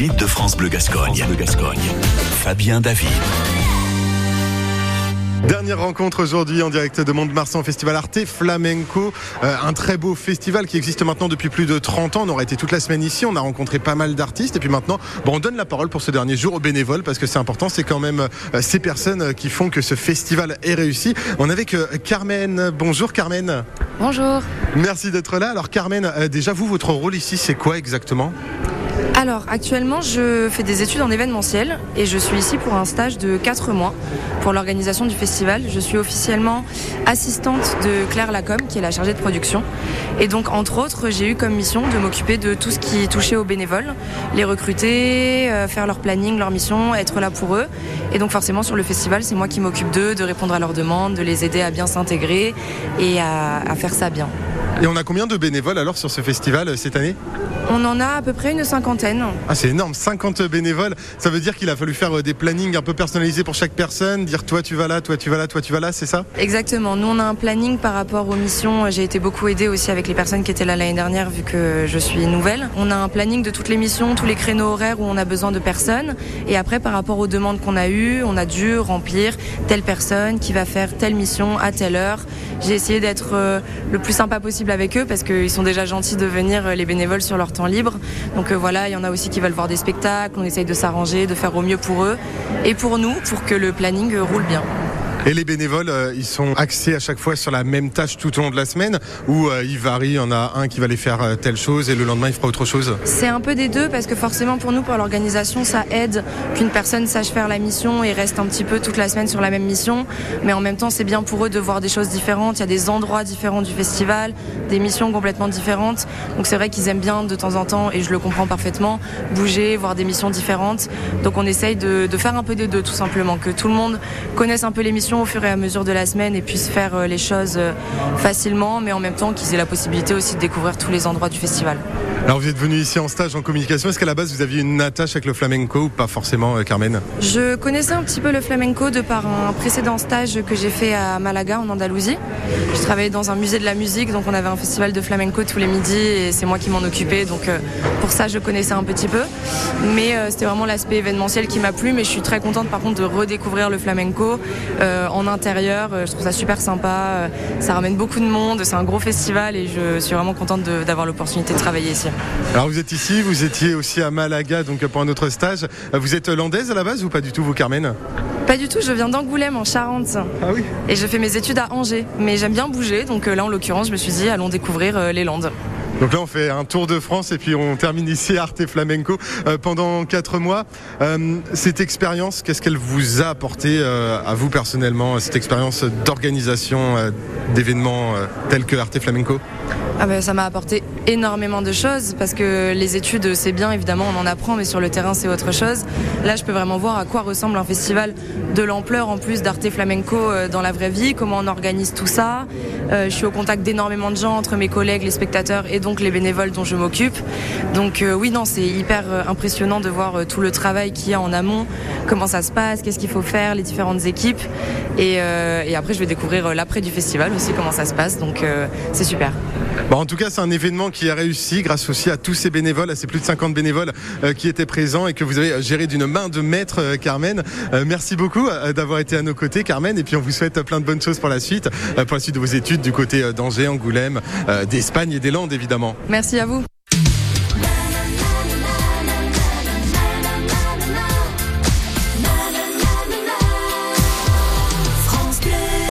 18 de France Bleu Gascogne. France Gascogne. Fabien David. Dernière rencontre aujourd'hui en direct de Mont-de-Marsan, Festival Arte Flamenco. Euh, un très beau festival qui existe maintenant depuis plus de 30 ans. On aurait été toute la semaine ici, on a rencontré pas mal d'artistes. Et puis maintenant, bon, on donne la parole pour ce dernier jour aux bénévoles parce que c'est important. C'est quand même euh, ces personnes qui font que ce festival est réussi. On est avec euh, Carmen. Bonjour Carmen. Bonjour. Merci d'être là. Alors Carmen, déjà vous, votre rôle ici, c'est quoi exactement? Alors actuellement je fais des études en événementiel et je suis ici pour un stage de 4 mois pour l'organisation du festival. Je suis officiellement assistante de Claire Lacombe qui est la chargée de production et donc entre autres j'ai eu comme mission de m'occuper de tout ce qui touchait aux bénévoles, les recruter, euh, faire leur planning, leur mission, être là pour eux et donc forcément sur le festival c'est moi qui m'occupe d'eux, de répondre à leurs demandes, de les aider à bien s'intégrer et à, faire ça bien. Et on a combien de bénévoles alors sur ce festival euh, cette année? On en a à peu près une cinquantaine. Ah, c'est énorme, 50 bénévoles. Ça veut dire qu'il a fallu faire euh, des plannings un peu personnalisés pour chaque personne, dire toi tu vas là, toi tu vas là, toi tu vas là, c'est ça? Exactement. Nous, on a un planning par rapport aux missions. J'ai été beaucoup aidée aussi avec les personnes qui étaient là l'année dernière, vu que je suis nouvelle. On a un planning de toutes les missions, tous les créneaux horaires où on a besoin de personnes. Et après, par rapport aux demandes qu'on a eues, on a dû remplir telle personne qui va faire telle mission à telle heure. J'ai essayé d'être euh, le plus sympa possible avec eux parce qu'ils sont déjà gentils de venir euh, les bénévoles sur leur temps libre. Donc euh, voilà, il y en a aussi qui veulent voir des spectacles, on essaye de s'arranger, de faire au mieux pour eux et pour nous, pour que le planning roule bien. Et les bénévoles, euh, ils sont axés à chaque fois sur la même tâche tout au long de la semaine ou euh, ils varient, il y en a un qui va aller faire euh, telle chose et le lendemain il fera autre chose? C'est un peu des deux parce que forcément pour nous, pour l'organisation, ça aide qu'une personne sache faire la mission et reste un petit peu toute la semaine sur la même mission. Mais en même temps, c'est bien pour eux de voir des choses différentes. Il y a des endroits différents du festival, des missions complètement différentes. Donc c'est vrai qu'ils aiment bien de temps en temps, et je le comprends parfaitement, bouger, voir des missions différentes. Donc on essaye de, de faire un peu des deux tout simplement, que tout le monde connaisse un peu les missions au fur et à mesure de la semaine et puissent faire euh, les choses euh, facilement, mais en même temps qu'ils aient la possibilité aussi de découvrir tous les endroits du festival. Alors vous êtes venu ici en stage en communication. Est-ce qu'à la base vous aviez une attache avec le flamenco ou pas forcément, euh, Carmen? Je connaissais un petit peu le flamenco de par un précédent stage que j'ai fait à Malaga en Andalousie. Je travaillais dans un musée de la musique, donc on avait un festival de flamenco tous les midis et c'est moi qui m'en occupais. Donc pour ça je connaissais un petit peu. Mais c'était vraiment l'aspect événementiel qui m'a plu. Mais je suis très contente par contre de redécouvrir le flamenco. Euh, en intérieur. Euh, je trouve ça super sympa. Euh, ça ramène beaucoup de monde. C'est un gros festival et je suis vraiment contente d'avoir l'opportunité de travailler ici. Alors vous êtes ici, vous étiez aussi à Malaga donc pour un autre stage. Vous êtes hollandaise à la base ou pas du tout vous Carmen? Pas du tout, je viens d'Angoulême en Charente. Ah oui Et je fais mes études à Angers. Mais j'aime bien bouger, donc là en l'occurrence, je me suis dit, allons découvrir les Landes. Donc là, on fait un tour de France et puis on termine ici Arte Flamenco euh, pendant quatre mois. Euh, cette expérience, qu'est-ce qu'elle vous a apporté euh, à vous personnellement, cette expérience d'organisation d'événements tels que Arte Flamenco? Ah ben, ça m'a apporté énormément de choses parce que les études c'est bien évidemment on en apprend mais sur le terrain c'est autre chose. Là je peux vraiment voir à quoi ressemble un festival de l'ampleur en plus d'Arte Flamenco dans la vraie vie, comment on organise tout ça. je suis au contact d'énormément de gens entre mes collègues, les spectateurs et donc les bénévoles dont je m'occupe. Donc euh, oui, non, c'est hyper euh, impressionnant de voir euh, tout le travail qu'il y a en amont, comment ça se passe, qu'est-ce qu'il faut faire, les différentes équipes. Et, après, je vais découvrir l'après du festival aussi, comment ça se passe. Donc c'est super. Bon, en tout cas, c'est un événement qui a réussi grâce aussi à tous ces bénévoles, à ces plus de 50 bénévoles qui étaient présents et que vous avez géré d'une main de maître, Carmen. merci beaucoup d'avoir été à nos côtés, Carmen. Et puis, on vous souhaite plein de bonnes choses pour la suite, pour la suite de vos études du côté d'Angers, Angoulême, d'Espagne et des Landes, évidemment. Merci à vous.